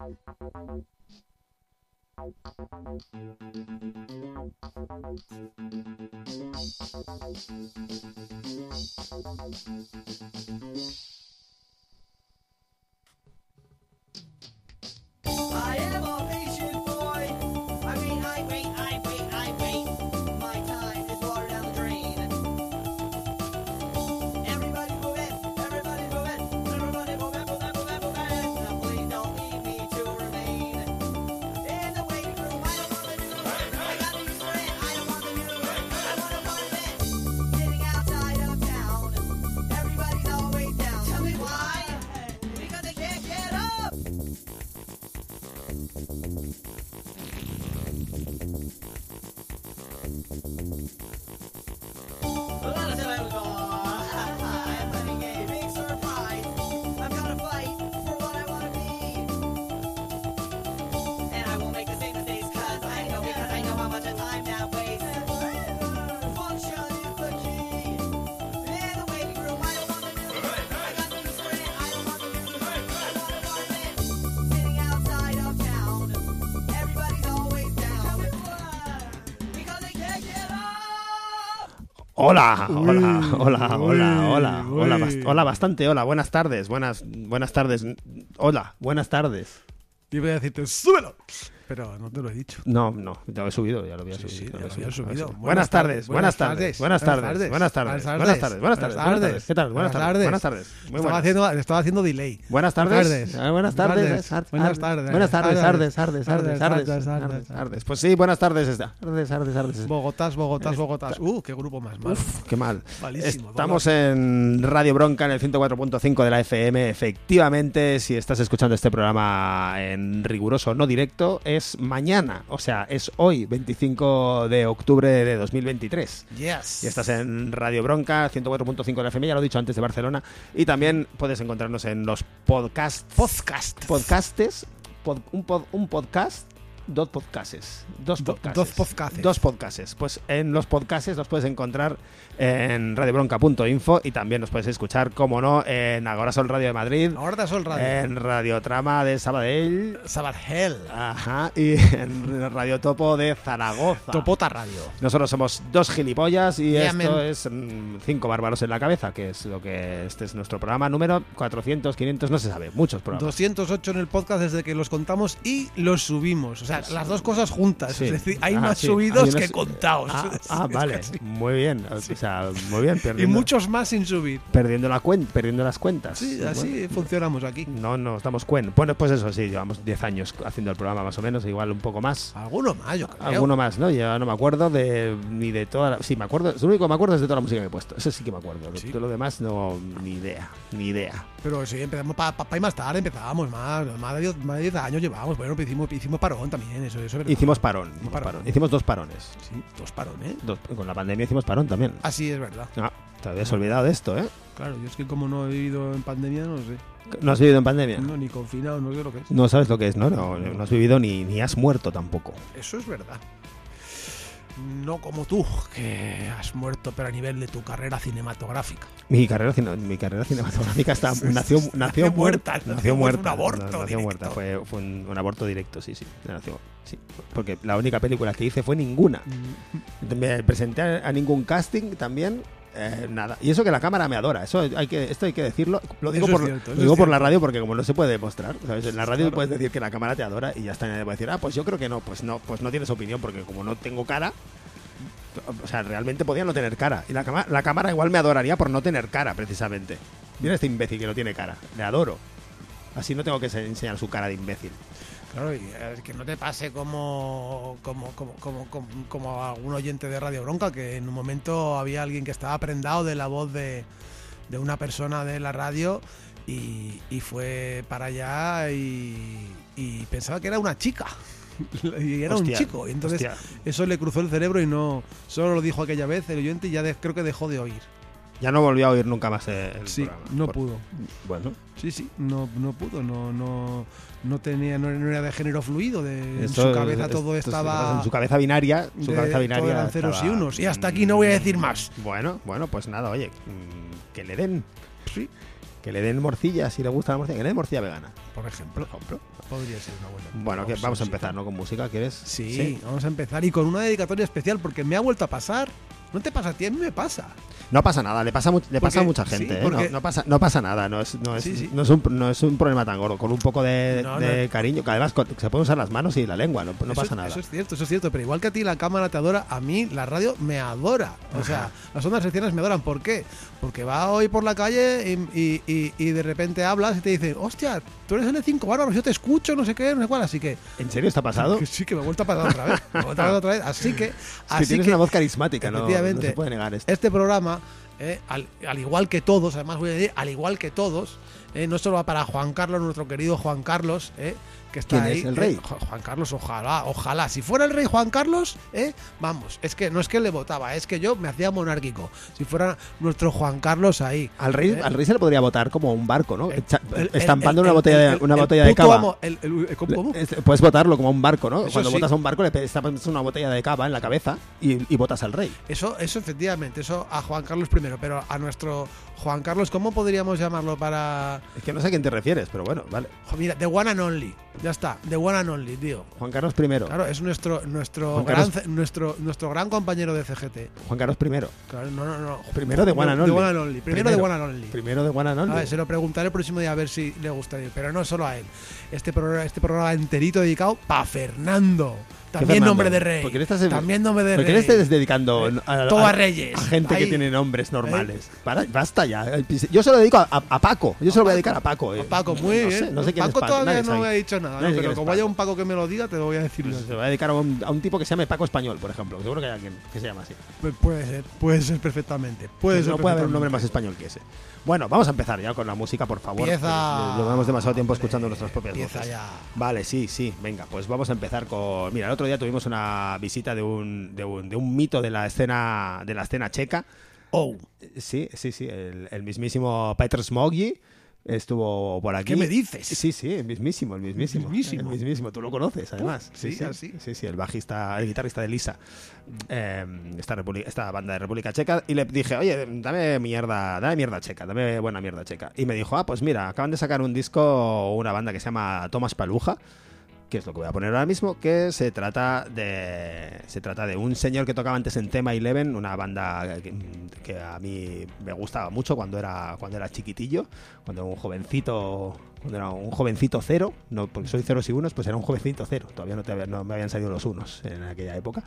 I Hola, hola, hola, hola, hola, hola, bast- hola, bastante, hola, buenas tardes, buenas, buenas tardes, hola, buenas tardes. Yo voy a decirte, súbelo. Pero no te lo he dicho. No, no, ya lo he subido, ya lo había Sí, subido. sí, lo había subido. Buenas Buenas tardes, buenas tardes, buenas tardes, buenas tardes, buenas tardes, buenas tardes, buenas tardes. ¿Qué tal? Buenas tardes, buenas tardes. Muy Estaba buenas. haciendo, estaba haciendo delay. Buenas tardes. Buenas Ah, Buenas tardes. tardes. ar- Buenas ar- tardes. Buenas tardes, tardes, tardes, tardes, tardes. tardes. Pues sí, buenas tardes. Tardes, tardes, tardes. Bogotás, Bogotás, Bogotás. Uh, qué grupo más malo. Uf, qué mal. Estamos en Radio Bronca en el 104.5 de la FM. Efectivamente, si estás escuchando este programa en riguroso no directo, es mañana, o sea, es hoy, 25 de octubre de 2023. Yes. Y estás en Radio Bronca, 104.5 de la FM, ya lo he dicho antes de Barcelona. Y también puedes encontrarnos en los podcasts. Podcast. Podcastes. pod- un, pod- un podcast. Dos podcasts. Dos Do- podcasts. dos podcasts. Dos podcasts. Pues en los podcasts los puedes encontrar en radiobronca.info y también nos puedes escuchar, como no, en Agora Sol Radio de Madrid, Ahora Sol Radio. en Radio Trama de Sabadell, Sabad Hell. ajá, y en Radio Topo de Zaragoza. Topota Radio. Nosotros somos dos gilipollas y Yeah, esto man. es mm, cinco bárbaros en la cabeza, que es lo que este es nuestro programa número 400, 500, no se sabe, muchos programas. 208 en el podcast desde que los contamos y los subimos. O sea, las dos cosas juntas. Sí. Es decir, hay Ah, más sí. subidos Hay unos- que contados. Ah, ah, vale, muy bien, o sea, muy bien, Y muchos más sin subir. perdiendo, la cuen- perdiendo las cuentas. Sí, Bueno, así funcionamos aquí. No nos damos cuenta. Bueno, pues eso sí, llevamos 10 años haciendo el programa más o menos, igual un poco más. Alguno más, yo creo. Alguno más, ¿no? Ya no me acuerdo de ni de toda la... Sí, me acuerdo. Lo único que me acuerdo es de toda la música que he puesto. Eso sí que me acuerdo. Sí. Todo lo demás no... Ni idea. Ni idea. Pero sí, empezamos para pa, pa y más tarde, empezábamos más. Más de 10 más de 10 años llevamos. Bueno, hicimos, hicimos parón también, eso, eso es verdad. Hicimos parón. Hicimos, parón. parón. Hicimos dos parones. Sí, dos parones. Dos- con la pandemia hicimos parón también. Así es verdad. Ah, te habías olvidado de esto, ¿eh? Claro, yo es que como no he vivido en pandemia, no sé. ¿No has vivido en pandemia? No, ni confinado, no sé lo que es. No sabes lo que es, ¿no? No, no has vivido ni, ni has muerto tampoco. Eso es verdad. No como tú, que has muerto, pero a nivel de tu carrera cinematográfica. Mi carrera, mi carrera cinematográfica está, nació, nació Nació muerta. muerta, Nació fue muerta. un aborto Nació directo. muerta. Fue, fue un, un aborto directo, sí, sí. Nació, sí. Porque la única película que hice fue ninguna. Me presenté a ningún casting también. Eh, nada. Y eso que la cámara me adora. Eso hay que, esto hay que decirlo. Lo digo, Eso por, cierto, lo digo por la radio porque como no se puede demostrar. ¿sabes? En la radio Claro. puedes decir que la cámara te adora y ya está. Nadie puede decir, ah, pues yo creo que no. Pues no, pues no tienes opinión porque como no tengo cara. O sea, realmente podía no tener cara. Y la, cama- la cámara igual me adoraría por no tener cara, precisamente. Mira este imbécil que no tiene cara. Le adoro. Así no tengo que se- enseñar su cara de imbécil. Claro, y eh, que no te pase como, como, como, como, algún oyente de Radio Bronca, que en un momento había alguien que estaba prendado de la voz de, de una persona de la radio y, y fue para allá y, y pensaba que era una chica. Y era Hostia, un chico. Y entonces hostia. eso le cruzó el cerebro y no solo lo dijo aquella vez el oyente y ya de- creo que dejó de oír. Ya no volvió a oír nunca más el Sí, programa. no Por- pudo. Bueno, Sí, sí, no, no pudo, no, no, no tenía, no, era de género fluido, de, en su cabeza esto- todo estaba En su cabeza binaria. Su de- cabeza binaria. eran ceros y unos. Y hasta aquí no voy a decir más. Bueno, bueno, pues nada, oye, mm, que le den. Sí. Que le den morcilla, si le gusta la morcilla, que le den morcilla vegana. Por ejemplo, Por ejemplo. podría ser una buena. Bueno, que vamos a sí. empezar, ¿no? Con música, ¿quieres? Sí, vamos a empezar y con una dedicatoria especial porque me ha vuelto a pasar. ¿No te pasa a ti? A mí me pasa. No pasa nada, le pasa, le pasa a mucha sí, gente, ¿eh? no, no pasa, no pasa nada, no es, no, es, Sí, sí. No, es un, no es un problema tan gordo, con un poco de, cariño, que además se pueden usar las manos y la lengua, no, Eso pasa nada. Eso es cierto, eso es cierto. Pero igual que a ti la cámara te adora, a mí la radio me adora. O sea, las ondas hercianas me adoran. ¿Por qué? Porque va hoy por la calle y, y- y- y de repente hablas y te dicen, hostia, tú eres N5 bárbaros, yo te escucho, no sé qué, no sé cuál. Así que, ¿En serio está pasado? sí, que me he vuelto a pasar otra vez. Me he vuelto a pasar otra vez. Así que, Es que así tienes que una voz carismática, no, no efectivamente, se puede negar esto. este programa, eh, al, al igual que todos, además voy a decir, al igual que todos, eh, no solo va para Juan Carlos, nuestro querido Juan Carlos, eh, que está ¿Quién ahí. es, el eh, rey? Ju- Juan Carlos, ojalá, ojalá. Si fuera el rey Juan Carlos, eh, vamos, es que no es que le votaba, es que yo me hacía monárquico. Si fuera nuestro Juan Carlos ahí. Al rey, al rey se le podría votar como un barco, ¿no? el- Echa- el- estampando una el- botella, de, una el botella de cava. amo- ¿cómo- Puedes votarlo como un barco, ¿no? Eso Cuando sí. votas a un barco le estampas una botella de cava en la cabeza y, y votas al rey. Eso, eso efectivamente, eso a Juan Carlos I, pero a nuestro Juan Carlos, ¿cómo podríamos llamarlo para. Es que no sé a quién te refieres, pero bueno, vale. Mira, The One and Only. Ya está, The One and Only, tío. Juan Carlos I. Claro, es nuestro nuestro gran, Carlos- nuestro nuestro gran compañero de CGT. Juan Carlos I. Claro, no, no, no. Primero de One and The Only. One and Only. Primero, de One and Only. Primero de One and Only. A ver, se lo preguntaré el próximo día a ver si le gustaría. Pero no solo a él. Este programa, este programa enterito dedicado para Fernando. También nombre de rey. ¿Por qué le estás- También nombre de ¿Por qué rey. le estés dedicando Eh, a, a- Reyes. a gente que tiene nombres normales? Para, basta ya. Yo se lo dedico a, Paco. Yo se lo voy a dedicar a Paco. eh. A Paco, muy no bien. Sé, no sé quién Paco es Paco. todavía no me ha dicho nada, pero como haya un Paco que me lo diga, te lo voy a decir. yo. Se lo voy a dedicar a un, a un tipo que se llame Paco Español, por ejemplo. Seguro que hay alguien que se llama así. Pues puede ser, puede ser perfectamente. Puede ser no puede haber un nombre más español que ese. Bueno, vamos a empezar ya con la música, por favor. Empieza. porque Llevamos demasiado tiempo escuchando nuestras propias Empieza voces. ya. Vale, sí, sí. Venga, pues vamos a empezar con. Mira, el otro día tuvimos una visita de un, de un, de un mito de la escena de la escena checa. Oh, Sí, sí, sí. El, el mismísimo Petr Smoggy estuvo por aquí. ¿qué me dices? Sí, sí, el mismísimo, el mismísimo. El mismísimo. El mismísimo. Tú lo conoces, además. sí, sí, sí, sí, el bajista, el guitarrista de Lisa. Eh, esta, esta banda de República Checa. Y le dije, oye, dame mierda, dame mierda checa, dame buena mierda checa. Y me dijo, ah, pues mira, acaban de sacar un disco, una banda que se llama Thomas Paluja que es lo que voy a poner ahora mismo, que se trata de se trata de un señor que tocaba antes en Tema Eleven, una banda que, que a mí me gustaba mucho cuando era cuando era chiquitillo, cuando era un jovencito, cuando era un jovencito cero, no porque soy ceros y unos, pues era un jovencito cero, todavía no, te había- no me habían salido los unos en aquella época.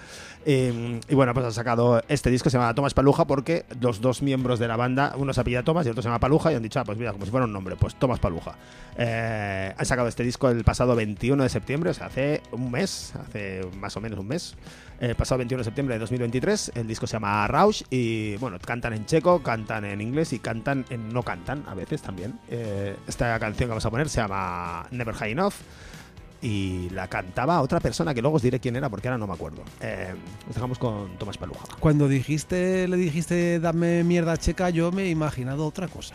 Eh, y bueno, pues ha sacado este disco, se llama Tomás Paluja, porque los dos miembros de la banda, uno se apellida Tomás y el otro se llama Paluja, y han dicho, ah, pues mira, como si fuera un nombre, pues Tomás Paluja. Eh, han sacado este disco el pasado 21 de septiembre, o sea, hace un mes, hace más o menos un mes. El pasado 21 de septiembre de 2023, el disco se llama Rausch y bueno, cantan en checo, cantan en inglés y cantan en no cantan a veces también. Eh, esta canción que vamos a poner se llama Never High Enough y la cantaba otra persona que luego os diré quién era porque ahora no me acuerdo. Eh, nos dejamos con Tomás Paluja. Cuando dijiste, le dijiste dame mierda checa, yo me he imaginado otra cosa.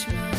Englishman.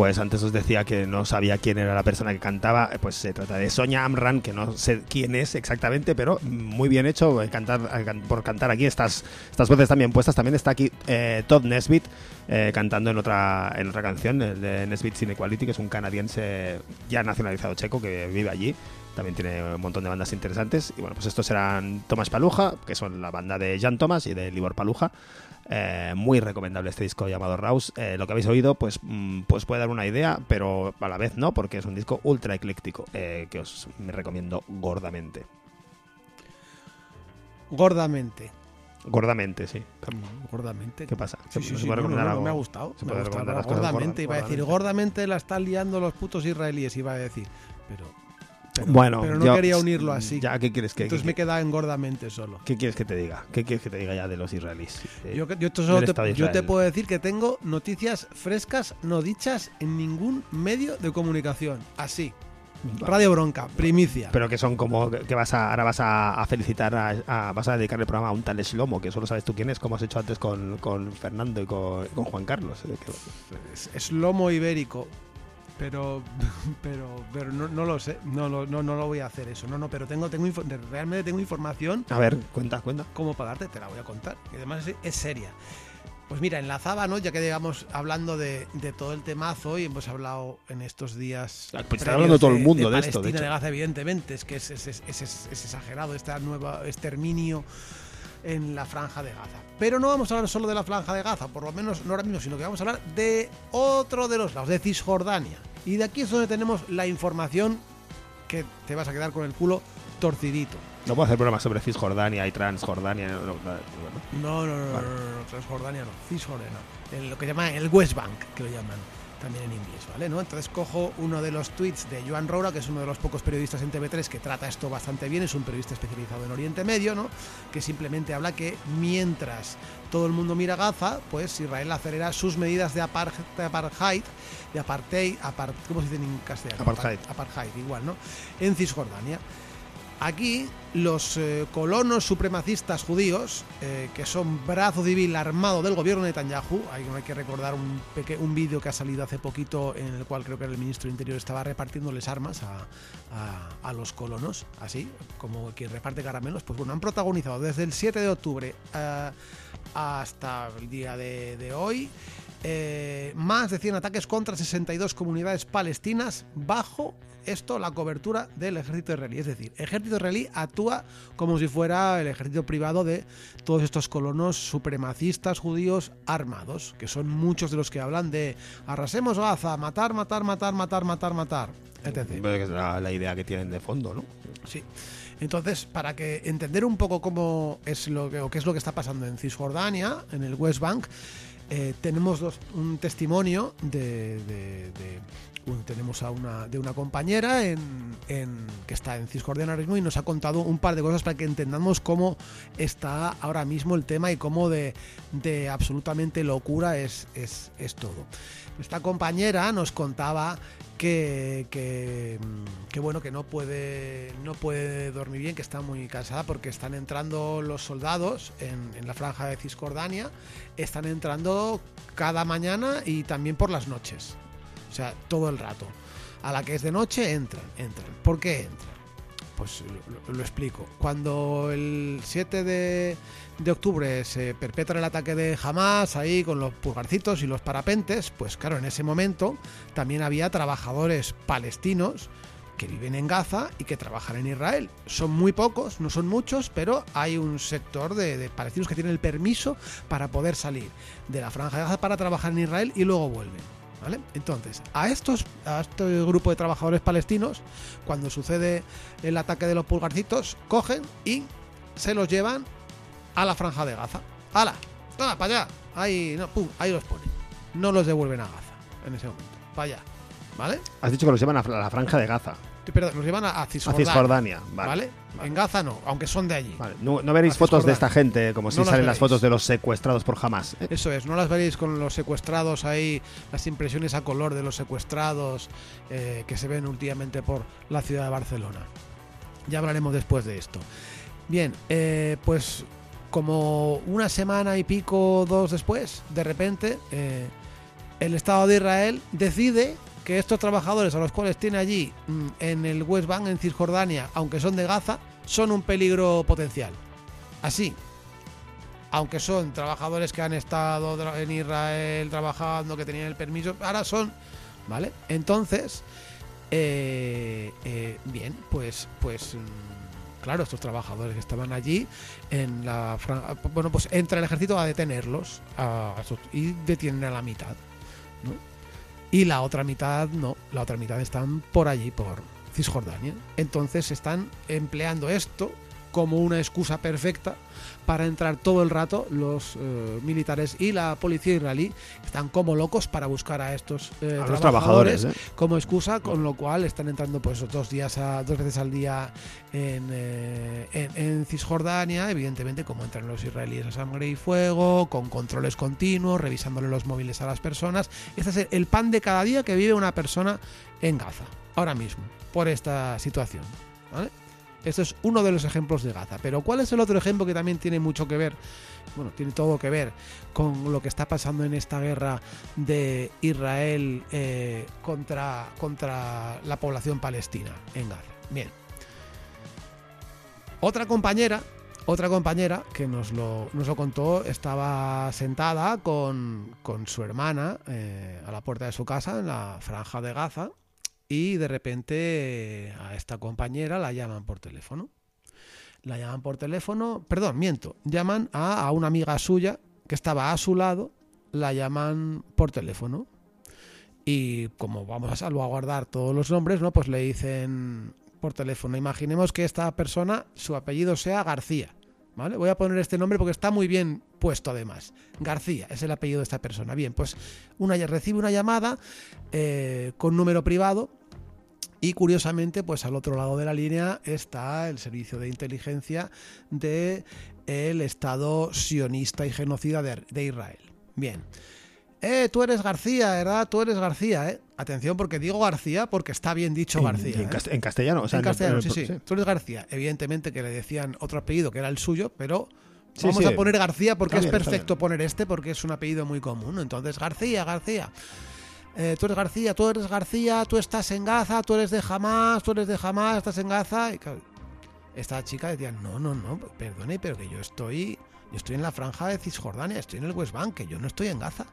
Pues antes os decía que no sabía quién era la persona que cantaba. eh, Pues se trata de Sonia Amran, que no sé quién es exactamente, pero muy bien hecho eh, cantar, eh, por cantar aquí estas, estas voces también puestas. También está aquí Todd Nesbitt cantando en otra, en otra canción, el de Nesbitt Inequality, que es un canadiense ya nacionalizado checo que vive allí. También tiene un montón de bandas interesantes. Y bueno, pues estos eran Thomas Paluja, que son la banda de Jan Thomas y de Libor Paluja. Eh, muy recomendable este disco llamado Rouse. Eh, lo que habéis oído, pues, mm, pues puede dar una idea, pero a la vez no, porque es un disco ultra ecléctico eh, que os me recomiendo gordamente. Gordamente. Gordamente, sí. Gordamente. ¿Qué pasa? Sí, ¿Se- sí, se sí, puede no, recomendar no, no, algo? me ha gustado. Se me ha puede gustado. recomendar las cosas Gordamente, gorda- iba a decir, gordamente la están liando los putos israelíes, iba a decir. Pero, pero, Bueno, pero no yo- quería unirlo así. Ya, ¿qué quieres que, Entonces me queda en gordamente solo. ¿qué quieres que te diga? ¿Qué quieres que te diga ya de los israelíes? Eh, Yo, solo te, yo te puedo decir que tengo noticias frescas no dichas en ningún medio de comunicación. Así. Radio Bronca, primicia. Pero que son como que vas a, ahora vas a, a felicitar, a, a- vas a dedicar el programa a un tal Shlomo, que solo sabes tú quién es, como has hecho antes con, con Fernando y con, con Juan Carlos. eh, que- es, es lomo ibérico. Pero, pero, pero no, no lo sé. No, lo- no, no lo voy a hacer eso. No, no, pero tengo, tengo realmente tengo información. A ver, cuenta, cuenta. ¿Cómo pagarte? Te la voy a contar. Y además es, es seria. Pues mira, enlazaba, ¿no? Ya que digamos hablando de, de todo el temazo y hemos hablado en estos días. Ah, pues está hablando todo el mundo de esto, de hecho. de Gaza, evidentemente, es que es, es- es- exagerado este nuevo exterminio en la franja de Gaza. Pero no vamos a hablar solo de la franja de Gaza, por lo menos no ahora mismo, sino que vamos a hablar de otro de los lados, de Cisjordania. Y de aquí es donde tenemos la información que te vas a quedar con el culo torcidito. No puedo hacer programas sobre Cisjordania y Transjordania. No, no, no, no. No, Vale. no, Transjordania no, Cisjordania no. El- lo que llaman el West Bank, que lo llaman también en inglés, ¿vale? ¿no? Entonces cojo uno de los tweets de Joan Roura, que es uno de los pocos periodistas en TV3 que trata esto bastante bien, es un periodista especializado en Oriente Medio, ¿no? Que simplemente habla que mientras todo el mundo mira Gaza, pues Israel acelera sus medidas de apartheid, de apartheid, apart- ¿cómo se dice en castellano? Apartheid. Apar- Apartheid, igual, ¿no? En Cisjordania. Aquí los eh, colonos supremacistas judíos, eh, que son brazo civil armado del gobierno de Netanyahu, hay, hay que recordar un, un vídeo que ha salido hace poquito en el cual creo que el ministro de Interior estaba repartiéndoles armas a, a- a los colonos, así como quien reparte caramelos, pues bueno, han protagonizado desde el 7 de octubre eh, hasta el día de, de hoy eh, más de 100 ataques contra 62 comunidades palestinas bajo esto la cobertura del ejército israelí. Es decir, el ejército israelí actúa como si fuera el ejército privado de todos estos colonos supremacistas judíos armados, que son muchos de los que hablan de arrasemos Gaza, matar, matar, matar, matar, matar, matar, etc. Es la, la idea que tienen de fondo, ¿no? Sí. Entonces, para que entender un poco cómo es lo que, o qué es lo que está pasando en Cisjordania, en el West Bank, eh, tenemos un testimonio de- tenemos a una de una compañera en, que está en Cisjordania ahora mismo y nos ha contado un par de cosas para que entendamos cómo está ahora mismo el tema y cómo de, de absolutamente locura es, es, todo. Esta compañera nos contaba que, que, bueno que no puede no puede dormir bien que está muy cansada porque están entrando los soldados en, en la franja de Cisjordania están entrando cada mañana y también por las noches o sea todo el rato a la que es de noche entran entran ¿por qué entran? pues lo, explico. Cuando el 7 de, de octubre se perpetra el ataque de Hamas ahí con los pulgarcitos y los parapentes, pues claro, en ese momento también había trabajadores palestinos que viven en Gaza y que trabajan en Israel. Son muy pocos, no son muchos, pero hay un sector de, de palestinos que tienen el permiso para poder salir de la franja de Gaza para trabajar en Israel y luego vuelven. ¿Vale? Entonces, a estos, a este grupo de trabajadores palestinos, cuando sucede el ataque de los pulgarcitos, cogen y se los llevan a la franja de Gaza. ¡Hala! ¡Toma, para allá! Ahí, no, pum, ahí los ponen. No los devuelven a Gaza en ese momento. Para allá. ¿Vale? Has dicho que los llevan a la franja de Gaza, Perdón, los llevan a, a a Cisjordania. Cisjordania. ¿Vale? Vale. En Gaza no, aunque son de allí. Vale, No, no veréis A fotos de esta Cisjordania. gente como si No salen las fotos de los secuestrados por Hamas. ¿eh? Eso es, no las veréis con los secuestrados ahí, las impresiones a color de los secuestrados eh, que se ven últimamente por la ciudad de Barcelona. Ya hablaremos después de esto. Bien, eh, pues como una semana y pico, dos después, de repente, el Estado de Israel decide que estos trabajadores a los cuales tiene allí mm, en el West Bank, en Cisjordania, aunque son de Gaza, son un peligro potencial. Así, aunque son trabajadores que han estado en Israel trabajando, que tenían el permiso, ahora son, ¿vale? Entonces, eh, eh, bien, pues, pues, mm, claro, estos trabajadores que estaban allí en la, fran- bueno, pues entra el ejército a detenerlos y detienen a la mitad. Y la otra mitad no, la otra mitad están por allí, por Cisjordania. Entonces están empleando esto como una excusa perfecta para entrar todo el rato los eh, militares y la policía israelí están como locos para buscar a estos eh, A trabajadores. ¿eh? como excusa, con lo cual están entrando pues dos días a, dos veces al día en, en, en Cisjordania, evidentemente como entran los israelíes a sangre y fuego, con controles continuos, revisándole los móviles a las personas. Este es el pan de cada día que vive una persona en Gaza, ahora mismo, por esta situación. ¿vale? Esto es uno de los ejemplos de Gaza. Pero ¿cuál es el otro ejemplo que también tiene mucho que ver? Bueno, tiene todo que ver con lo que está pasando en esta guerra de Israel eh, contra, contra la población palestina en Gaza. Bien. Otra compañera, otra compañera que nos lo, nos lo contó, estaba sentada con, con su hermana eh, a la puerta de su casa en la franja de Gaza y de repente a esta compañera la llaman por teléfono. La llaman por teléfono, perdón, miento, llaman a, a una amiga suya que estaba a su lado, la llaman por teléfono. Y como vamos a salvaguardar todos los nombres, ¿no? Pues le dicen por teléfono. Imaginemos que esta persona, su apellido sea García. ¿Vale? Voy a poner este nombre porque está muy bien puesto además. García es el apellido de esta persona. Bien, pues una, recibe una llamada eh, con número privado y curiosamente, pues al otro lado de la línea está el servicio de inteligencia del Estado sionista y genocida de, de Israel. Bien, Eh, tú eres García, ¿verdad? Tú eres García, ¿eh? Atención, porque digo García porque está bien dicho García. En, en ¿eh? en castellano, o sea, en el- castellano, el- sí, sí, Tú eres García. Evidentemente que le decían otro apellido que era el suyo, pero Sí, vamos sí. a poner García porque Está es bien, perfecto poner este porque es un apellido muy común. Entonces, García, García. Eh, tú eres García, tú eres García, tú estás en Gaza, tú eres de Hamas, tú eres de Hamas, estás en Gaza. Esta chica decía, no, no, no, perdone, pero que yo estoy, yo estoy en la franja de Cisjordania, estoy en el West Bank, que yo no estoy en Gaza.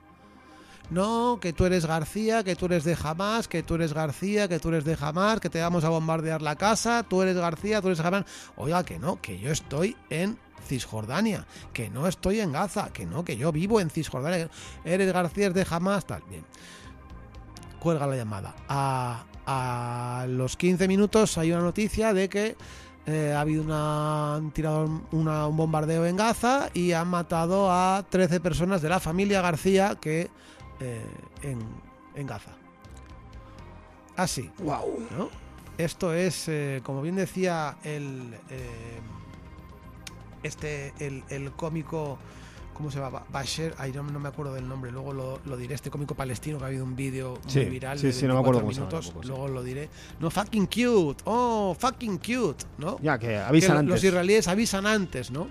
No, que tú eres García, que tú eres de Hamas, que tú eres García, que tú eres de Hamas, que te vamos a bombardear la casa, tú eres García, tú eres Hamas. Oiga, que no, que yo estoy en Cisjordania, que no estoy en Gaza, que no, que yo vivo en Cisjordania. Eres García, es de Hamas, tal. Bien. Cuelga la llamada. A, a los 15 minutos hay una noticia de que eh, ha habido una, han tirado una- un bombardeo en Gaza y han matado a 13 personas de la familia García que eh, en, en Gaza. Así. Wow. ¿no? Esto es, eh, como bien decía el eh, este el, el cómico ¿cómo se llama? Basher, ay, no, no me acuerdo del nombre, luego lo, lo diré, este cómico palestino que ha habido un vídeo muy viral sí, de sí, no me acuerdo 24 cómo se llama minutos, luego lo diré. No, fucking cute, oh, fucking cute, ¿no? Ya, que avisan antes. los israelíes avisan antes, ¿no?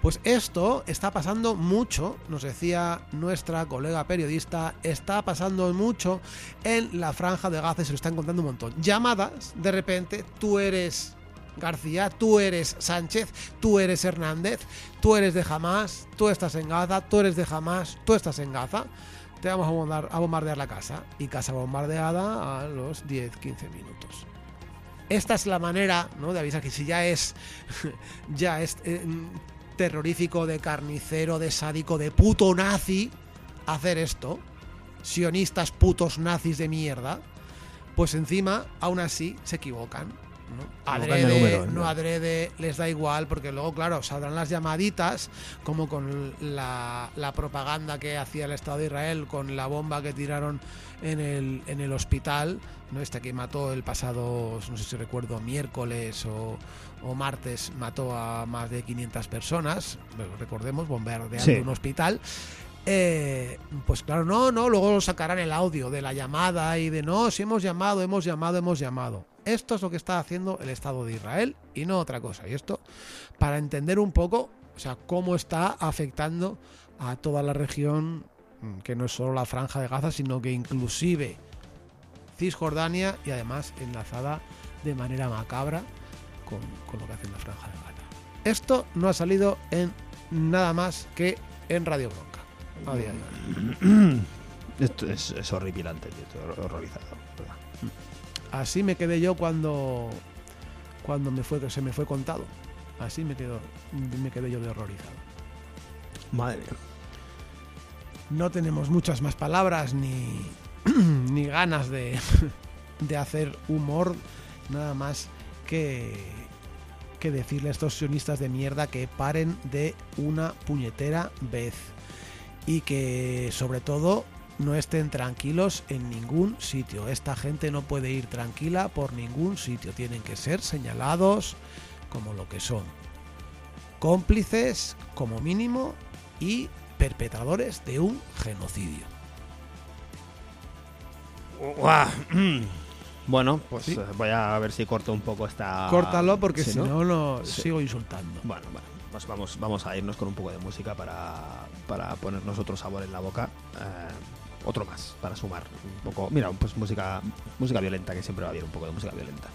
Pues esto está pasando mucho, nos decía nuestra colega periodista, está pasando mucho en la franja de Gaza y se lo están contando un montón. Llamadas, de repente, tú eres García, tú eres Sánchez, tú eres Hernández, tú eres de Hamas, tú estás en Gaza, tú eres de Hamas, tú estás en Gaza. Te vamos a bombardear, la casa. Y casa bombardeada a los 10-15 minutos esta es la manera ¿no? de avisar que si ya es ya es eh, terrorífico de carnicero de sádico de puto nazi hacer esto sionistas putos nazis de mierda pues encima aún así se equivocan ¿no? Adrede número, no ¿no? adrede les da igual porque luego claro saldrán las llamaditas como con la, la propaganda que hacía el Estado de Israel con la bomba que tiraron en el, en el hospital, ¿no? Este que mató el pasado, no sé si recuerdo, miércoles o, o martes, mató a más de 500 personas, recordemos, bombardeando Sí. un hospital. Eh, pues claro, no, no, luego sacarán el audio de la llamada y de no, si hemos llamado, hemos llamado, hemos llamado. Esto es lo que está haciendo el Estado de Israel y no otra cosa. Y esto para entender un poco, o sea, cómo está afectando a toda la región, mm, que no es solo la franja de Gaza, sino que inclusive Cisjordania y además enlazada de manera macabra con, con lo que hace la franja de Gaza. Esto no ha salido en nada más que en Radio Bronca. a día de hoy. Esto es, es horripilante, tío, horrorizado. ¿verdad? Así me quedé yo cuando cuando me fue se me fue contado. Así me quedo me quedé yo de horrorizado. Madre mía. No tenemos muchas más palabras ni, ni ganas de, de hacer humor, nada más que, que decirle a estos sionistas de mierda que paren de una puñetera vez y que sobre todo no estén tranquilos en ningún sitio. Esta gente no puede ir tranquila por ningún sitio. Tienen que ser señalados como lo que son. Cómplices como mínimo y perpetradores de un genocidio. Bueno, pues Sí. eh, voy a ver si corto un poco esta. Córtalo porque si no, lo Sí. sigo insultando. Bueno, bueno, pues vamos, vamos a irnos con un poco de música para, para ponernos otro sabor en la boca. eh, otro más, para sumar un poco. Mira, pues música, música violenta, que siempre va bien un poco de música violenta.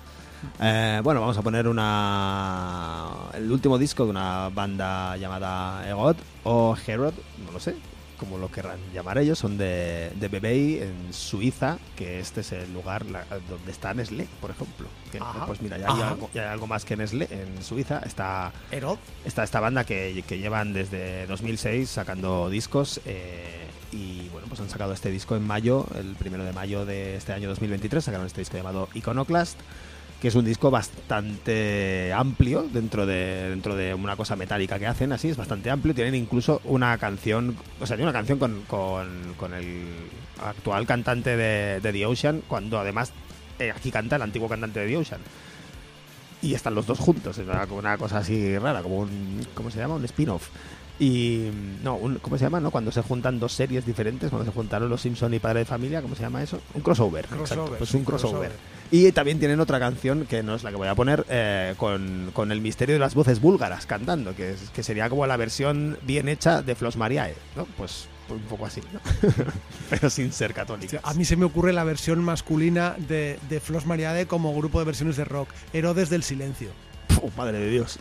Eh, bueno, vamos a poner una el último disco de una banda llamada Egot o Herod, no lo sé, como lo querrán llamar ellos, son de, de Bebey en Suiza, que este es el lugar la- donde está Nestlé, por ejemplo. Que, Ajá. pues mira, ya hay, algo, ya hay algo más que Nestlé en Suiza. Está Herod, está esta banda que, que llevan desde 2006 sacando discos eh, y bueno, pues han sacado este disco en mayo, el primero de mayo de este año 2023, sacaron este disco llamado Iconoclast, que es un disco bastante amplio dentro de dentro de una cosa metálica que hacen, así es bastante amplio, tienen incluso una canción, o sea, tiene una canción con, con, el actual cantante de, de The Ocean, cuando además eh, aquí canta el antiguo cantante de The Ocean y están los dos juntos. Es una, una cosa así rara, como un. ¿Cómo se llama? Un spin-off. Y no, un- ¿cómo se llama? No? Cuando se juntan dos series diferentes, cuando se juntaron los Simpson y Padre de Familia, ¿cómo se llama eso? Un crossover. Crossover, exacto, pues sí, un crossover. crossover. Y también tienen otra canción que no es la que voy a poner eh, con, con el misterio de las voces búlgaras cantando, que, es, que sería como la versión bien hecha de Flos Mariae, ¿no? Pues un poco así, ¿no? Pero sin ser católicos. A mí se me ocurre la versión masculina de, de Flos Mariade como grupo de versiones de rock. Herodes del Silencio. Puf, madre de Dios.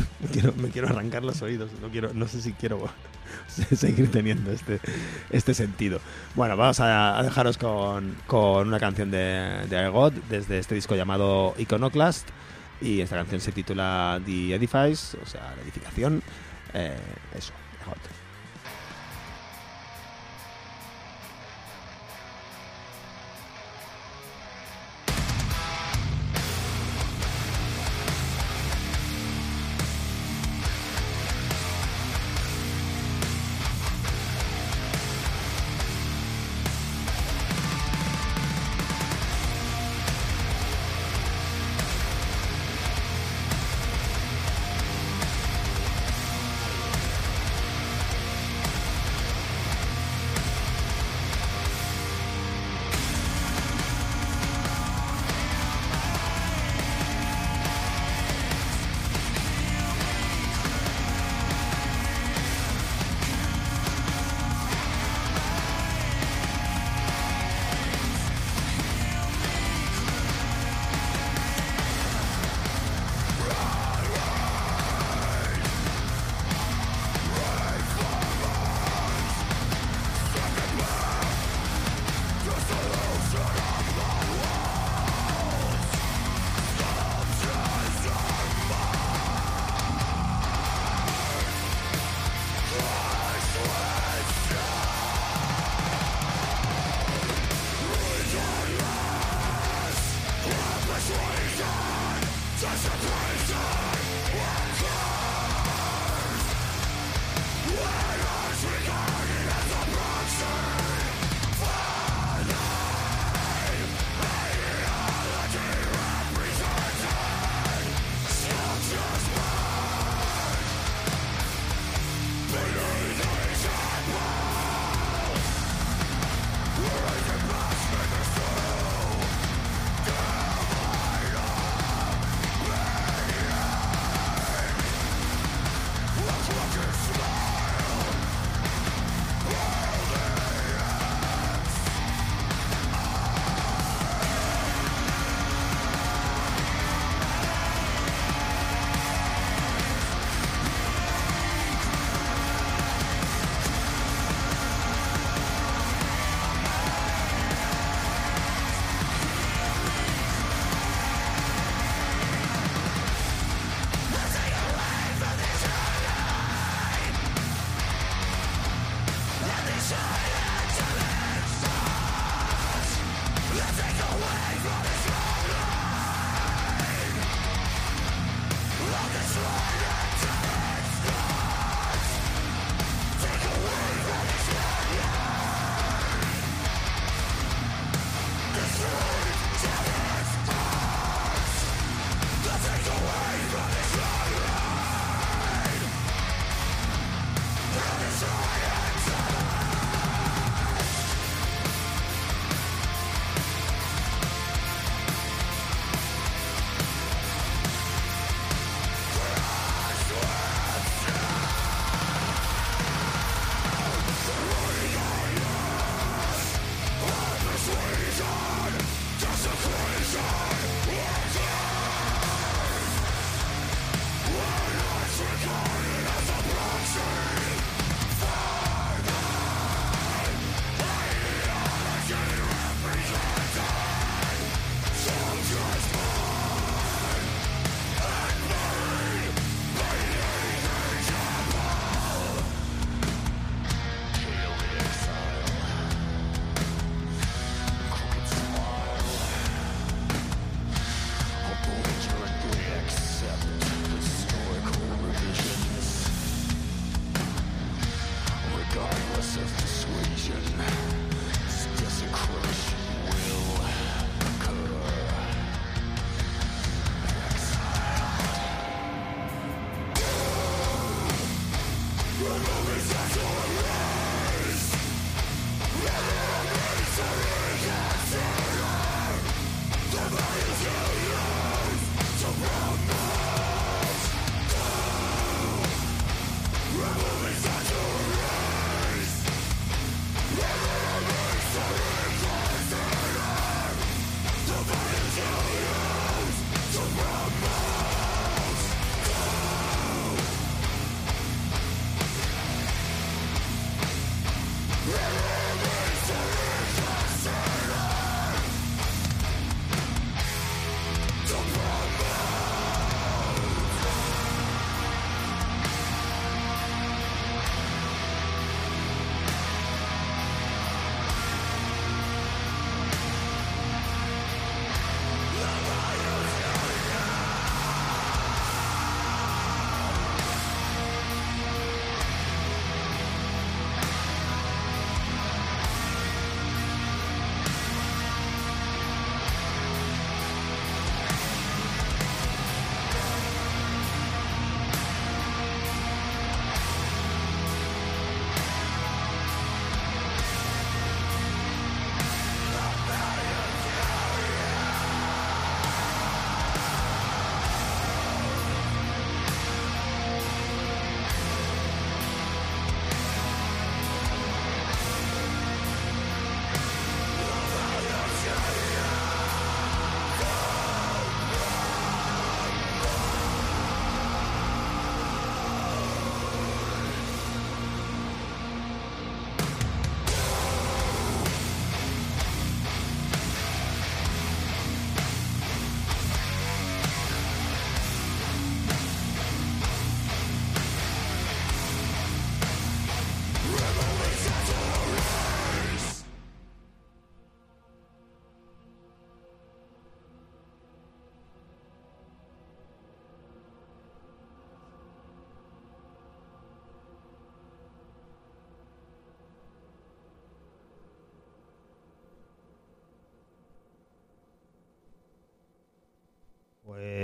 me, quiero, arrancar los oídos. No, quiero, no sé si quiero seguir teniendo este, este sentido. Bueno, vamos a, a dejaros con, con una canción de, de God desde este disco llamado Iconoclast. Y esta canción se titula The Edifice, o sea, la edificación. Eh, eso, God.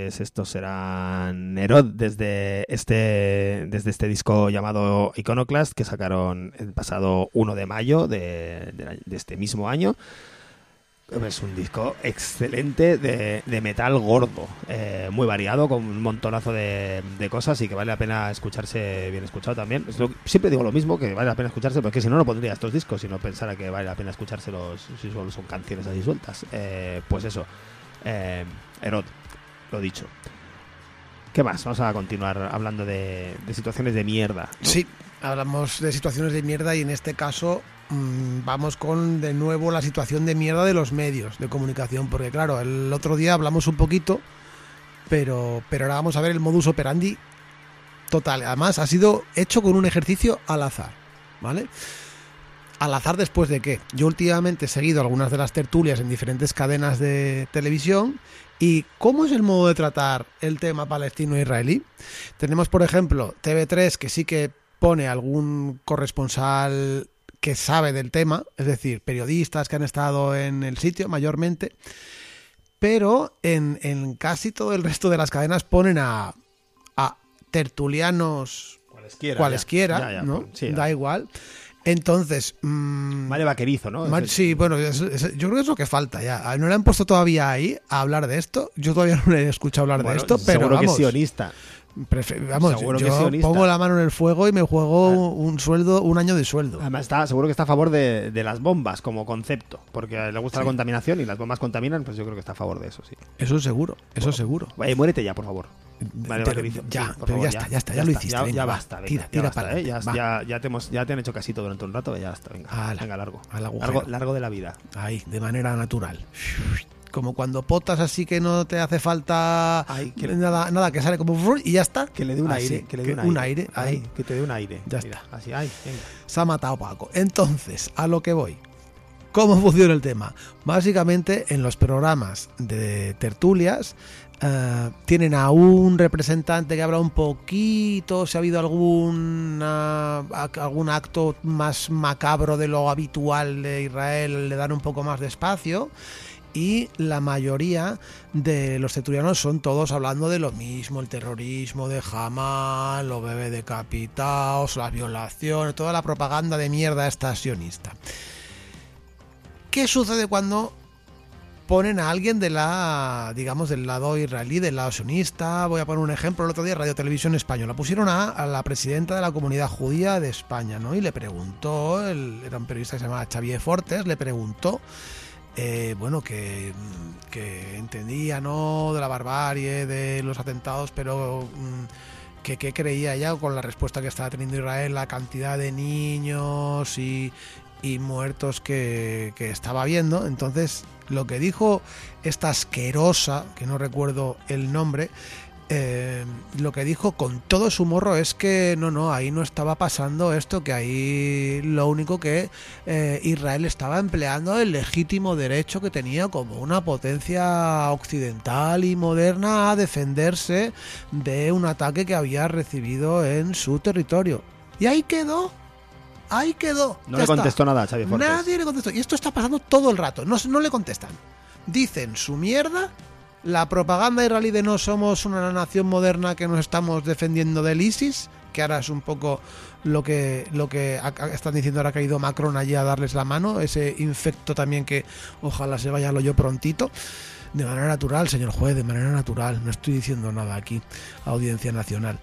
Pues estos serán Nerod desde este, desde este disco llamado Iconoclast que sacaron el pasado 1 de mayo de, este mismo año. Es un disco excelente de, metal gordo, eh, muy variado, con un montonazo de, cosas y que vale la pena escucharse bien escuchado también. Siempre digo lo mismo, que vale la pena escucharse, porque si no, no pondría estos discos si no pensara que vale la pena escuchárselos si solo son canciones así sueltas. Eh, pues eso, eh, Herod, lo dicho. ¿Qué más? Vamos a continuar hablando de, situaciones de mierda. Sí, hablamos de situaciones de mierda y en este caso mm, vamos con de nuevo la situación de mierda de los medios de comunicación, porque claro, el otro día hablamos un poquito, pero, pero ahora vamos a ver el modus operandi total. Además, ha sido hecho con un ejercicio al azar, ¿vale? Al azar después de que yo últimamente he seguido algunas de las tertulias en diferentes cadenas de televisión y cómo es el modo de tratar el tema palestino-israelí. Tenemos, por ejemplo, TV3 que sí que pone algún corresponsal que sabe del tema, es decir, periodistas que han estado en el sitio mayormente, pero en, en casi todo el resto de las cadenas ponen a, a tertulianos Cualesquiera. cualesquiera, ya, ya, ¿no? sí, da igual. Entonces, mm, Vale vaquerizo, ¿no? Mar- Sí, bueno, es- es- yo creo que es lo que falta ya. No le han puesto todavía ahí a hablar de esto. Yo todavía no le he escuchado hablar bueno, de esto, pero seguro que vamos, es sionista. Prefe- vamos, seguro que yo es sionista. pongo la mano en el fuego y me juego un sueldo, un año de sueldo. Además, está, seguro que está a favor de, de las bombas como concepto, porque le gusta Sí. la contaminación y las bombas contaminan, pues yo creo que está a favor de eso, sí. Eso seguro, eso seguro. Oye, muérete ya, por favor. Vale, Pero vaquerizo. ya, por pero favor, ya está, ya está, ya lo hiciste, Ya, venga, ya va. basta, venga, Tira, tira basta, pa'lante, ¿eh? ya, ya, te hemos, ya te han hecho casito durante un rato, ya está, venga. Ala, venga, largo. Largo, largo de la vida. Ahí, de manera natural. Como cuando potas así que no te hace falta Ay, que- nada, nada, que sale como y ya está. Que le dé un Así, aire, que le dé un aire. ahí. Que te dé un aire. Ya Mira, está. Así, ay, venga. Se ha matado Paco. Entonces, a lo que voy. ¿Cómo funciona el tema? Básicamente, en los programas de tertulias eh, tienen a un representante que habla un poquito, si ha habido alguna, ac- algún acto más macabro de lo habitual de Israel, le dan un poco más de espacio. Y la mayoría de los tertulianos son todos hablando de lo mismo, el terrorismo de Hamas, los bebés decapitados, las violaciones, toda la propaganda de mierda esta sionista. ¿Qué sucede cuando ponen a alguien de la, digamos, del lado israelí, del lado sionista? Voy a poner un ejemplo. El otro día Radio Televisión Española pusieron a, a la presidenta de la comunidad judía de España, ¿no? Y le preguntó, el- era un periodista que se llamaba Xavier Fortes, le preguntó eh, bueno, que, mm, que entendía, ¿no? De la barbarie, de los atentados, pero mm, que, creía ella con la respuesta que estaba teniendo Israel, la cantidad de niños y, y muertos que, que estaba viendo. Entonces, lo que dijo esta asquerosa, que no recuerdo el nombre, eh, lo que dijo con todo su morro es que no, no, ahí no estaba pasando esto, que ahí lo único que eh, Israel estaba empleando el legítimo derecho que tenía como una potencia occidental y moderna a defenderse de un ataque que había recibido en su territorio. Y ahí quedó. Ahí quedó. No Ya le está. contestó nada Xavi Fortes. Nadie le contestó. Y esto está pasando todo el rato. No, no le contestan. Dicen su mierda. La propaganda israelí de no somos una nación moderna que nos estamos defendiendo del ISIS, que ahora es un poco lo que, lo que están diciendo ahora ha ido Macron allí a darles la mano, ese infecto también que ojalá se vaya lo yo prontito. De manera natural, señor juez, de manera natural. No estoy diciendo nada aquí, Audiencia Nacional.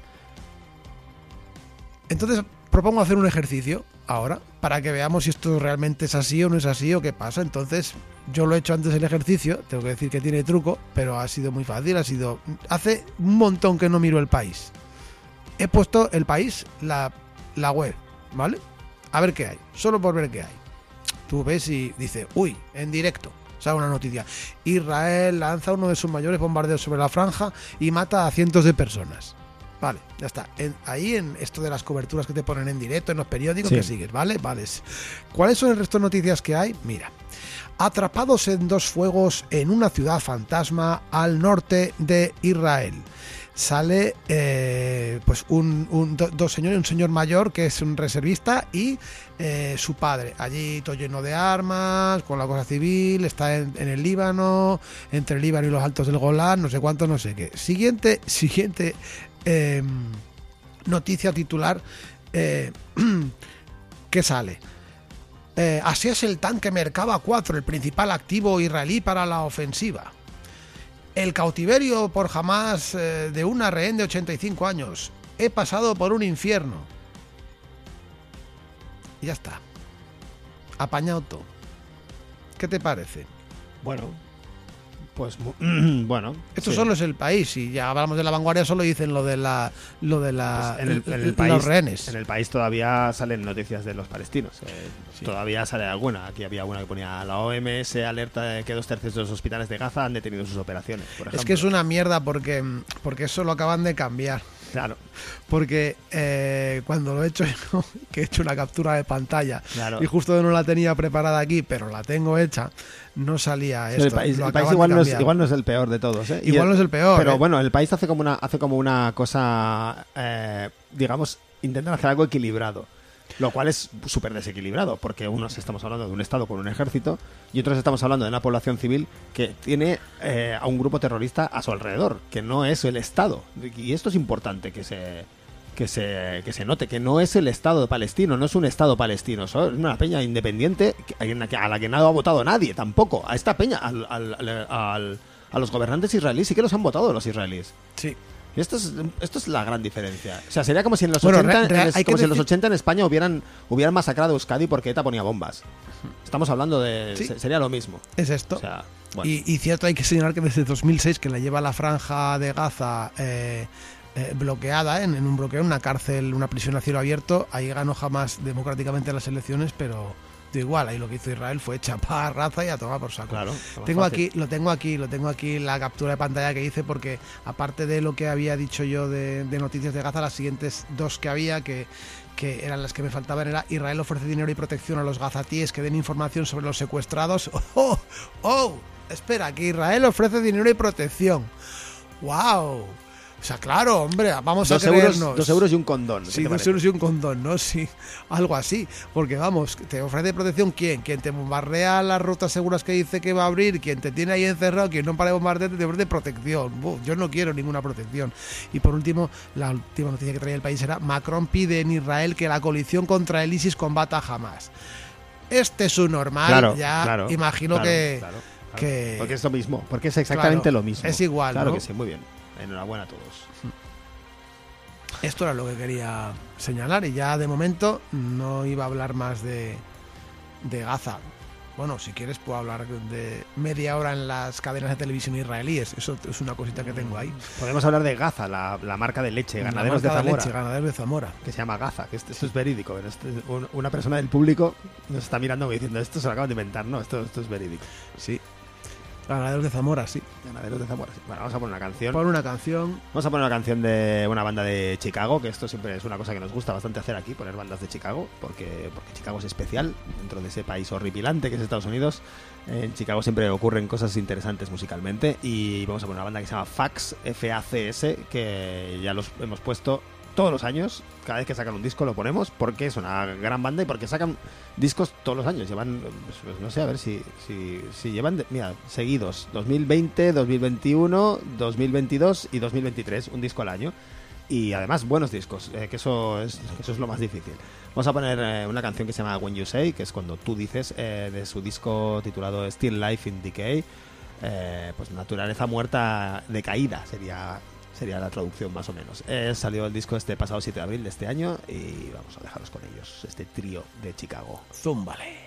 Entonces propongo hacer un ejercicio ahora para que veamos si esto realmente es así o no es así o qué pasa. Entonces yo lo he hecho antes el ejercicio, tengo que decir que tiene truco, pero ha sido muy fácil, ha sido... Hace un montón que no miro el país. He puesto el país, la, la web, ¿vale? A ver qué hay, solo por ver qué hay. Tú ves y dice, uy, en directo, sale una noticia. Israel lanza uno de sus mayores bombardeos sobre la franja y mata a cientos de personas. Vale, ya está. En- ahí en esto de las coberturas que te ponen en directo, en los periódicos Sí. que sigues, ¿vale? Vale. ¿Cuáles son el resto de noticias que hay? Mira. Atrapados en dos fuegos en una ciudad fantasma al norte de Israel. sale eh, pues un, un- do- dos señores, un señor mayor que es un reservista y eh, su padre. Allí todo lleno de armas, con la cosa civil, está en, en el Líbano, entre el Líbano y los altos del Golán, no sé cuánto, no sé qué. Siguiente, siguiente eh, noticia titular eh, que sale. Eh, así es el tanque Merkava 4, el principal activo israelí para la ofensiva. El cautiverio por jamás eh, de una rehén de 85 años. He pasado por un infierno. Y ya está. Apañado todo. ¿Qué te parece? Bueno, pues bueno. Esto sí. solo es el país. Si ya hablamos de la vanguardia, solo dicen lo de la, lo de la, Pues en el, en el los rehenes. En el país todavía salen noticias de los palestinos. eh, Sí. Todavía sale alguna. Aquí había una que ponía la OMS alerta de que dos tercios de los hospitales de Gaza han detenido sus operaciones. Por. Es que es una mierda porque, porque eso lo acaban de cambiar. Claro, Porque eh, cuando lo he hecho yo, que he hecho una captura de pantalla claro. y justo no la tenía preparada aquí, pero la tengo hecha, no salía esto. el país, el igual, no es, igual no es el peor de todos. ¿eh? Igual el- no es el peor. Pero ¿eh? bueno, el país hace como una, hace como una cosa, eh, digamos, intentan hacer algo equilibrado. Lo cual es súper desequilibrado, porque unos estamos hablando de un Estado con un ejército y otros estamos hablando de una población civil que tiene eh, a un grupo terrorista a su alrededor, que no es el Estado. Y esto es importante que se, que se, que se note, que no es el Estado palestino, no es un Estado palestino, es una peña independiente a la que no ha votado nadie tampoco. A esta peña, al- al- al- a los gobernantes israelíes sí que los han votado los israelíes. Sí. Y esto es, esto es la gran diferencia. O sea, sería como si en los, Bueno, 80, re- re- en es- hay que como si en los decir- 80 en España hubieran, hubieran masacrado a Euskadi porque ETA ponía bombas. Estamos hablando de... Sí. se- Sería lo mismo. Es esto. O sea, bueno. Y, y cierto, hay que señalar que desde 2006, que la lleva la franja de Gaza eh, eh, bloqueada, en, en un bloqueo, en una cárcel, una prisión a cielo abierto, ahí ganó jamás democráticamente las elecciones, pero igual, ahí lo que hizo Israel fue chapar raza y a tomar por saco. Claro. Tengo fácil. aquí, lo tengo aquí, lo tengo aquí la captura de pantalla que hice porque aparte de lo que había dicho yo de, de noticias de Gaza, las siguientes dos que había que, que eran las que me faltaban era Israel ofrece dinero y protección a los gazatíes que den información sobre los secuestrados. ¡Oh! ¡Oh! Espera, que Israel ofrece dinero y protección. ¡Wow! O sea, claro, hombre, vamos Dos a euros, creernos. dos euros y un condón. ¿qué Sí, dos parece? euros y un condón, ¿no? Sí, algo así. Porque vamos, te ofrece protección quién? Quien te bombardea las rutas seguras que dice que va a abrir, quien te tiene ahí encerrado, quien no para de bombardearte, te ofrece protección. Yo no quiero ninguna protección. Y por último, la última noticia que traía el país era Macron pide en Israel que la coalición contra el ISIS combata jamás. Este es un normal, Claro, ya claro, imagino claro, que... Porque es lo mismo. Porque es exactamente lo mismo. es igual, Claro ¿no? que sí, muy bien. Enhorabuena a todos. Esto era lo que quería señalar y ya de momento no iba a hablar más de, de Gaza. Bueno, si quieres puedo hablar de media hora en las cadenas de televisión israelíes. Eso es una cosita que tengo ahí. Podemos hablar de Gaza, la, la marca de leche, ganaderos de Zamora. leche, ganaderos de Zamora. que se llama Gaza, que esto, esto es verídico. pero esto es un- una persona del público nos está mirando y diciendo, esto se lo acaban de inventar, no, esto, esto es verídico. Sí. Ganaderos de Zamora, sí. Ganaderos de Zamora. sí. Bueno, vamos a poner una canción. Pon una canción. Vamos a poner una canción de una banda de Chicago, que esto siempre es una cosa que nos gusta bastante hacer aquí, poner bandas de Chicago, porque, porque Chicago es especial dentro de ese país horripilante que es Estados Unidos. En Chicago siempre ocurren cosas interesantes musicalmente y vamos a poner una banda que se llama Fax, F-A-C-S, que ya los hemos puesto todos los años, cada vez que sacan un disco lo ponemos, porque es una gran banda y porque sacan discos todos los años. Llevan, pues, no sé, a ver si, si, si llevan, de- mira, seguidos, 2020, 2021, 2022 y 2023, un disco al año. Y además buenos discos, eh, que eso es, eso es lo más difícil. Vamos a poner eh, una canción que se llama When You Say, que es cuando tú dices, eh, de su disco titulado Still Life in Decay. Eh, pues naturaleza muerta decaída sería sería la traducción más o menos. Eh, salió el disco este pasado 7 de abril de este año y vamos a dejaros con ellos, este trío de Chicago. Zúmbale.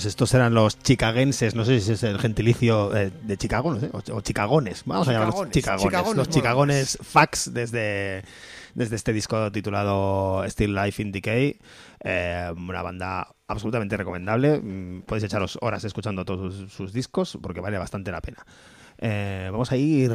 Pues estos eran los chicagenses, no sé si es el gentilicio eh, de Chicago, no sé, o, o chicagones, vamos a llamarlos Chicagones, los chicagones fax desde, desde este disco titulado Still Life in Decay, eh, una banda absolutamente recomendable, Mm, podéis echaros horas escuchando todos sus, sus discos porque vale bastante la pena. Eh, vamos a ir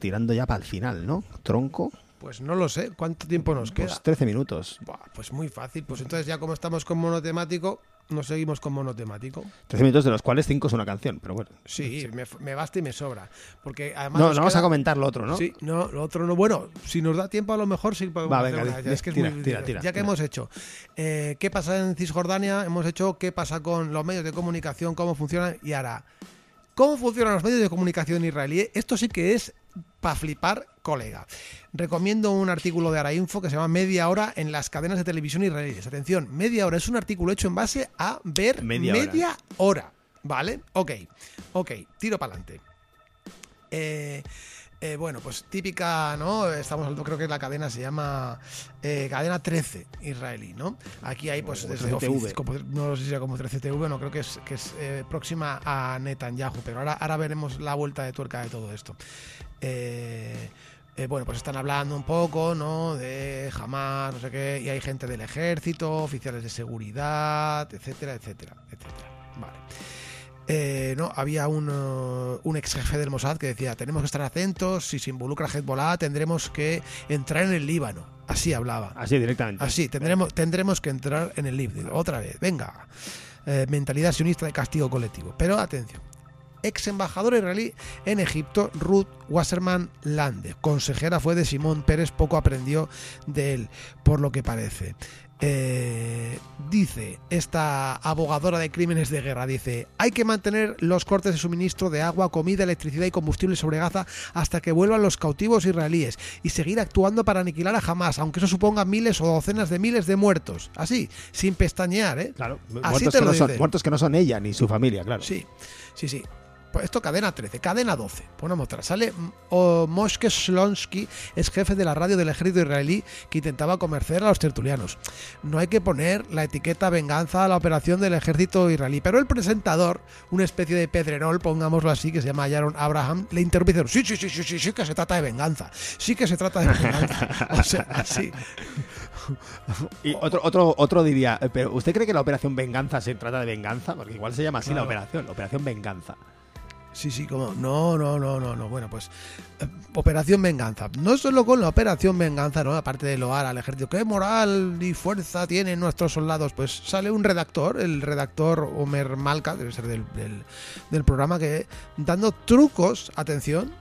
tirando ya para el final, ¿no? Tronco, Pues no lo sé. ¿Cuánto tiempo nos queda? pues 13 minutos. Buah, pues muy fácil. Pues entonces ya como estamos con monotemático, nos seguimos con monotemático. 13 minutos de los cuales 5 es una canción, pero bueno. Sí, me, me basta y me sobra. Porque además. No, no vamos a comentar lo otro, ¿no? Sí, no, lo otro no. Bueno, si nos da tiempo, a lo mejor sí podemos Va, hacer venga, una. Es que es tira, muy- tira, tira, Ya que hemos hecho eh, qué pasa en Cisjordania, hemos hecho qué pasa con los medios de comunicación, cómo funcionan y ahora cómo funcionan los medios de comunicación israelíes. Esto sí que es para flipar, colega. Recomiendo un artículo de Arainfo que se llama Media hora en las cadenas de televisión israelíes. Atención, media hora es un artículo hecho en base a ver Media media, hora. hora. ¿Vale? Ok, ok, tiro para adelante. Eh, eh, bueno, pues típica, ¿no? Estamos hablando, creo que la cadena se llama eh, Cadena 13 israelí, ¿no? Aquí hay, pues, desde 13TV. ofici- como- no sé si sea como 13TV, no creo que es, que es eh, próxima a Netanyahu, pero ahora, ahora veremos la vuelta de tuerca de todo esto. Eh, eh, bueno, pues están hablando un poco, ¿no? De Hamas, no sé qué, y hay gente del ejército, oficiales de seguridad, etcétera, etcétera, etcétera. Vale. Eh, no, había un, eh, un ex jefe del Mossad que decía, tenemos que estar atentos, si se involucra Hezbollah tendremos que entrar en el Líbano. Así hablaba. Así directamente. Así, tendremos, tendremos que entrar en el Líbano. Otra vez, venga. Eh, mentalidad sionista de castigo colectivo. Pero atención. Ex embajadora israelí en Egipto, Ruth Wasserman Lande. Consejera fue de Simón Pérez, poco aprendió de él, por lo que parece. Eh, dice esta abogadora de crímenes de guerra, dice, hay que mantener los cortes de suministro de agua, comida, electricidad y combustible sobre Gaza hasta que vuelvan los cautivos israelíes y seguir actuando para aniquilar a Hamas, aunque eso suponga miles o docenas de miles de muertos. Así, sin pestañear, ¿eh? Claro, Así muertos te que, lo no son, muertos que no son ella ni su familia, claro. Sí, sí, sí. Pues esto cadena 13, cadena 12. Ponemos otra. Sale o Moshe Slonsky, es jefe de la radio del ejército israelí que intentaba convencer a los tertulianos. No hay que poner la etiqueta venganza a la operación del ejército israelí, pero el presentador, una especie de pedrerol, pongámoslo así, que se llama Yaron Abraham, le interrumpe y dice, sí, sí, sí, sí, sí, sí que se trata de venganza. Sí que se trata de venganza. O sea, así. Y otro, otro, otro diría, eh, pero ¿usted cree que la operación venganza se trata de venganza? Porque igual se llama así la operación, la operación venganza. Sí, sí, como. No, no, no, no, no. Bueno, pues. eh, Operación Venganza. No solo con la Operación Venganza, ¿no? Aparte de loar al ejército. ¿Qué moral y fuerza tienen nuestros soldados? Pues sale un redactor, el redactor Omer Malka, debe ser del, del, del programa, que dando trucos, atención,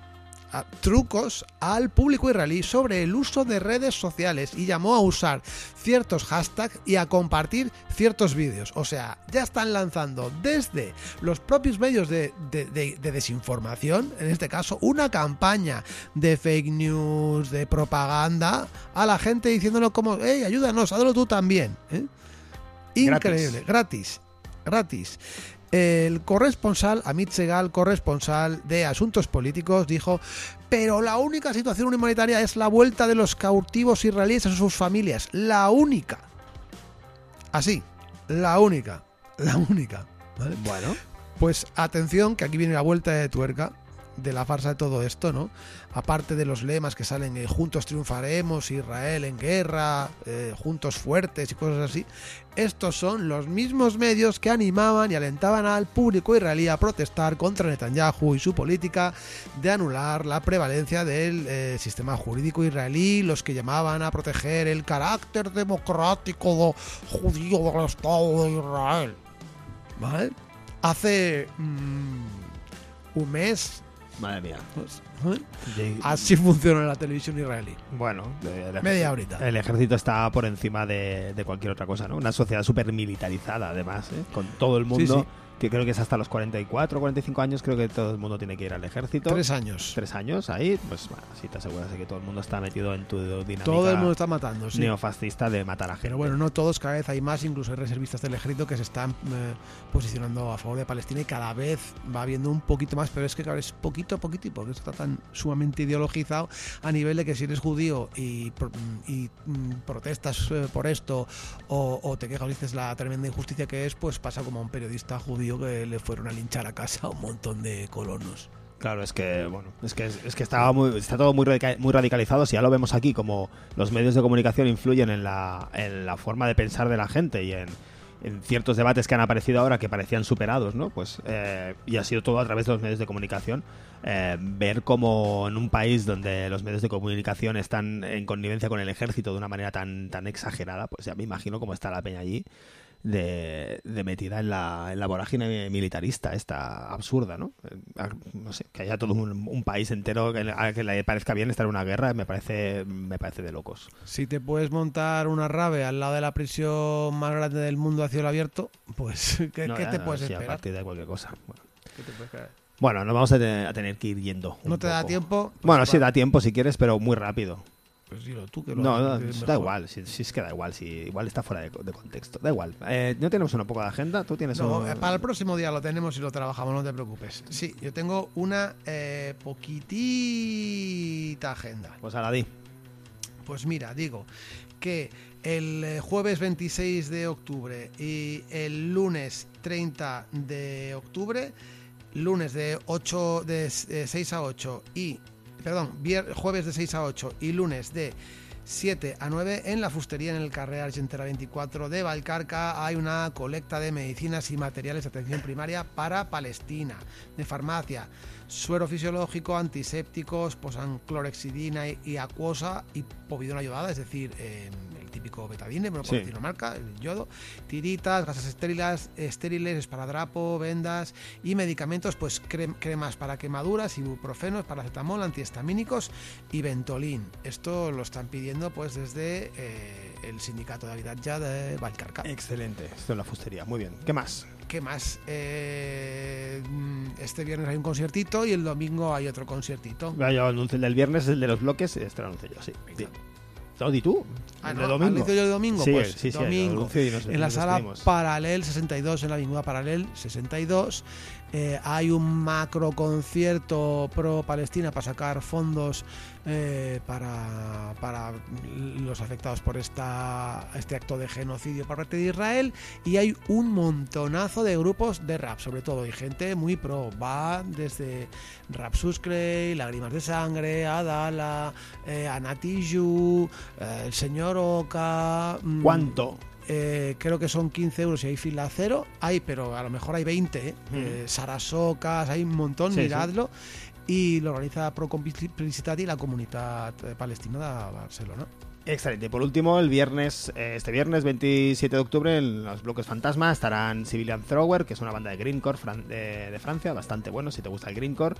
a- trucos al público israelí sobre el uso de redes sociales y llamó a usar ciertos hashtags y a compartir ciertos vídeos. O sea, ya están lanzando desde los propios medios de, de- de- de desinformación, en este caso, una campaña de fake news, de propaganda, a la gente diciéndolo como, hey, ayúdanos, hazlo tú también. ¿eh? Increíble, gratis, gratis. El corresponsal, Amit Segal, corresponsal de Asuntos Políticos, dijo, pero la única situación humanitaria es la vuelta de los cautivos israelíes a sus familias. La única. Así, la única. La única. ¿vale? Bueno, Pues atención, que aquí viene la vuelta de tuerca de la farsa de todo esto, ¿no? Aparte de los lemas que salen, eh, juntos triunfaremos, Israel en guerra, eh, juntos fuertes y cosas así, estos son los mismos medios que animaban y alentaban al público israelí a protestar contra Netanyahu y su política de anular la prevalencia del eh, sistema jurídico israelí, los que llamaban a proteger el carácter democrático judío del Estado de Israel. ¿Vale? Hace mm, un mes. Madre mía. ¿eh? Así funciona la televisión israelí. Bueno, el Media ejército- horita. El ejército está por encima de, de cualquier otra cosa, ¿no? Una sociedad súper militarizada, además, ¿eh? con todo el mundo Sí, creo que es hasta los 44 o 45 años, creo que todo el mundo tiene que ir al ejército. Tres años. Tres años ahí, pues bueno, así te aseguras de que todo el mundo está metido en tu dinámica Todo el mundo está matando, sí. neofascista de matar a gente. Pero bueno, no todos, cada vez hay más, incluso hay reservistas del ejército que se están eh, posicionando a favor de Palestina y cada vez va habiendo un poquito más, pero es que claro, es poquito a poquito, porque esto está tan sumamente ideologizado a nivel de que si eres judío y, mm, protestas eh, por esto o, o te quejas y dices la tremenda injusticia que es, pues pasa como a un periodista judío que le fueron a linchar a casa a un montón de colonos. Claro, es que bueno, es que es que estaba muy, está todo muy, muy radicalizado. Si ya lo vemos aquí, como los medios de comunicación influyen en la, en la forma de pensar de la gente y en, en ciertos debates que han aparecido ahora que parecían superados, ¿no? Pues eh, y ha sido todo a través de los medios de comunicación. eh, ver cómo en un país donde los medios de comunicación están en connivencia con el ejército de una manera tan, tan exagerada, pues ya me imagino cómo está la peña allí de, de metida en la, en la vorágine militarista esta absurda, ¿no? Eh, a- No sé, que haya todo un, un país entero que, a que le parezca bien estar en una guerra me parece me parece de locos. Si te puedes montar una rave al lado de la prisión más grande del mundo a cielo abierto, pues ¿qué, No, qué te no, puedes sí, a esperar? partir de cualquier cosa. Bueno, ¿Qué te puedes esperar? Bueno, nos vamos a, te- a tener que ir yendo. ¿No te da poco. tiempo? Pues Bueno, va. sí da tiempo si quieres, pero muy rápido. Pues dilo tú que lo No, no, que es da igual, si, si es que da igual, si igual está fuera de, de contexto. Da igual. Eh, ¿No tenemos una poco de agenda? ¿Tú tienes No, un- eh, para el próximo día lo tenemos y lo trabajamos, no te preocupes. Sí, yo tengo una eh, poquitita agenda. Pues a la di. Pues mira, digo que el eh, jueves 26 de octubre y el lunes 30 de octubre, lunes de 8 de eh, 6 a 8 y perdón, jueves de 6 a 8 y lunes de 7 a 9 en la fustería en el Carrer Argentera 24 de Valcarca. Hay una colecta de medicinas y materiales de atención primaria para Palestina, de farmacia, suero fisiológico, antisépticos, posanclorexidina y, acuosa y povidona ayudada, es decir, el típico betadine, bueno, por Sí. decir marca, el yodo, tiritas, gasas estériles, estériles, esparadrapo, vendas y medicamentos, pues crem- cremas para quemaduras, ibuprofenos, paracetamol, antihistamínicos y ventolin. Esto lo están pidiendo pues desde eh, el sindicato de Habitat de Valcarca. Excelente. Esto en la fustería. Muy bien. ¿Qué más? ¿Qué más? Eh, este viernes hay un conciertito y el domingo hay otro conciertito. Ya, anuncio el del viernes, el de los bloques, este lo anuncio yo, sí. sí. ¿No, di tú? Ah, el no, domingo. anuncio yo el domingo, Sí, pues sí, sí, domingo. y nos- en la sala. Paralel 62, en la Avenida Paralel 62, eh, hay un macro concierto pro Palestina para sacar fondos eh, para, para los afectados por esta, este acto de genocidio por parte de Israel y hay un montonazo de grupos de rap, sobre todo, y gente muy pro. Va desde Rap Suscrey, Lágrimas de Sangre, Adala, eh, Anatiju, eh, el señor Oka. mm, ¿Cuánto? Eh, creo que son 15 euros y hay fila cero. Hay, pero a lo mejor hay 20. ¿eh? Eh, Sarasocas, hay un montón, Sí, sí. miradlo. Y lo organiza Pro y la comunidad palestina de Barcelona. Excelente. Por último, el viernes, eh, este viernes 27 de octubre, en los bloques Fantasma estarán Civilian Thrower, que es una banda de greencore de, Francia, bastante bueno si te gusta el greencore.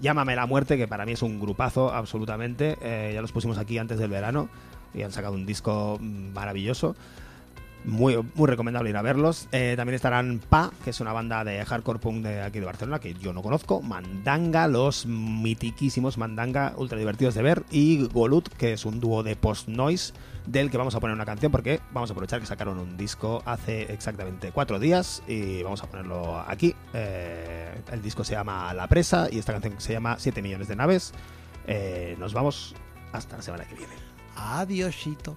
Llámame la muerte, que para mí es un grupazo absolutamente. Eh, ya los pusimos aquí antes del verano y han sacado un disco mm, maravilloso. Muy, recomendable ir a verlos. Eh, también estarán Pa, que es una banda de hardcore punk de aquí de Barcelona, que yo no conozco. Mandanga, los mitiquísimos Mandanga, ultra divertidos de ver. Y Golut, que es un dúo de post-noise, del que vamos a poner una canción, porque vamos a aprovechar que sacaron un disco hace exactamente cuatro días y vamos a ponerlo aquí. Eh, el disco se llama La Presa y esta canción se llama 7 millones de naves. Eh, nos vamos hasta la semana que viene. Adiósito.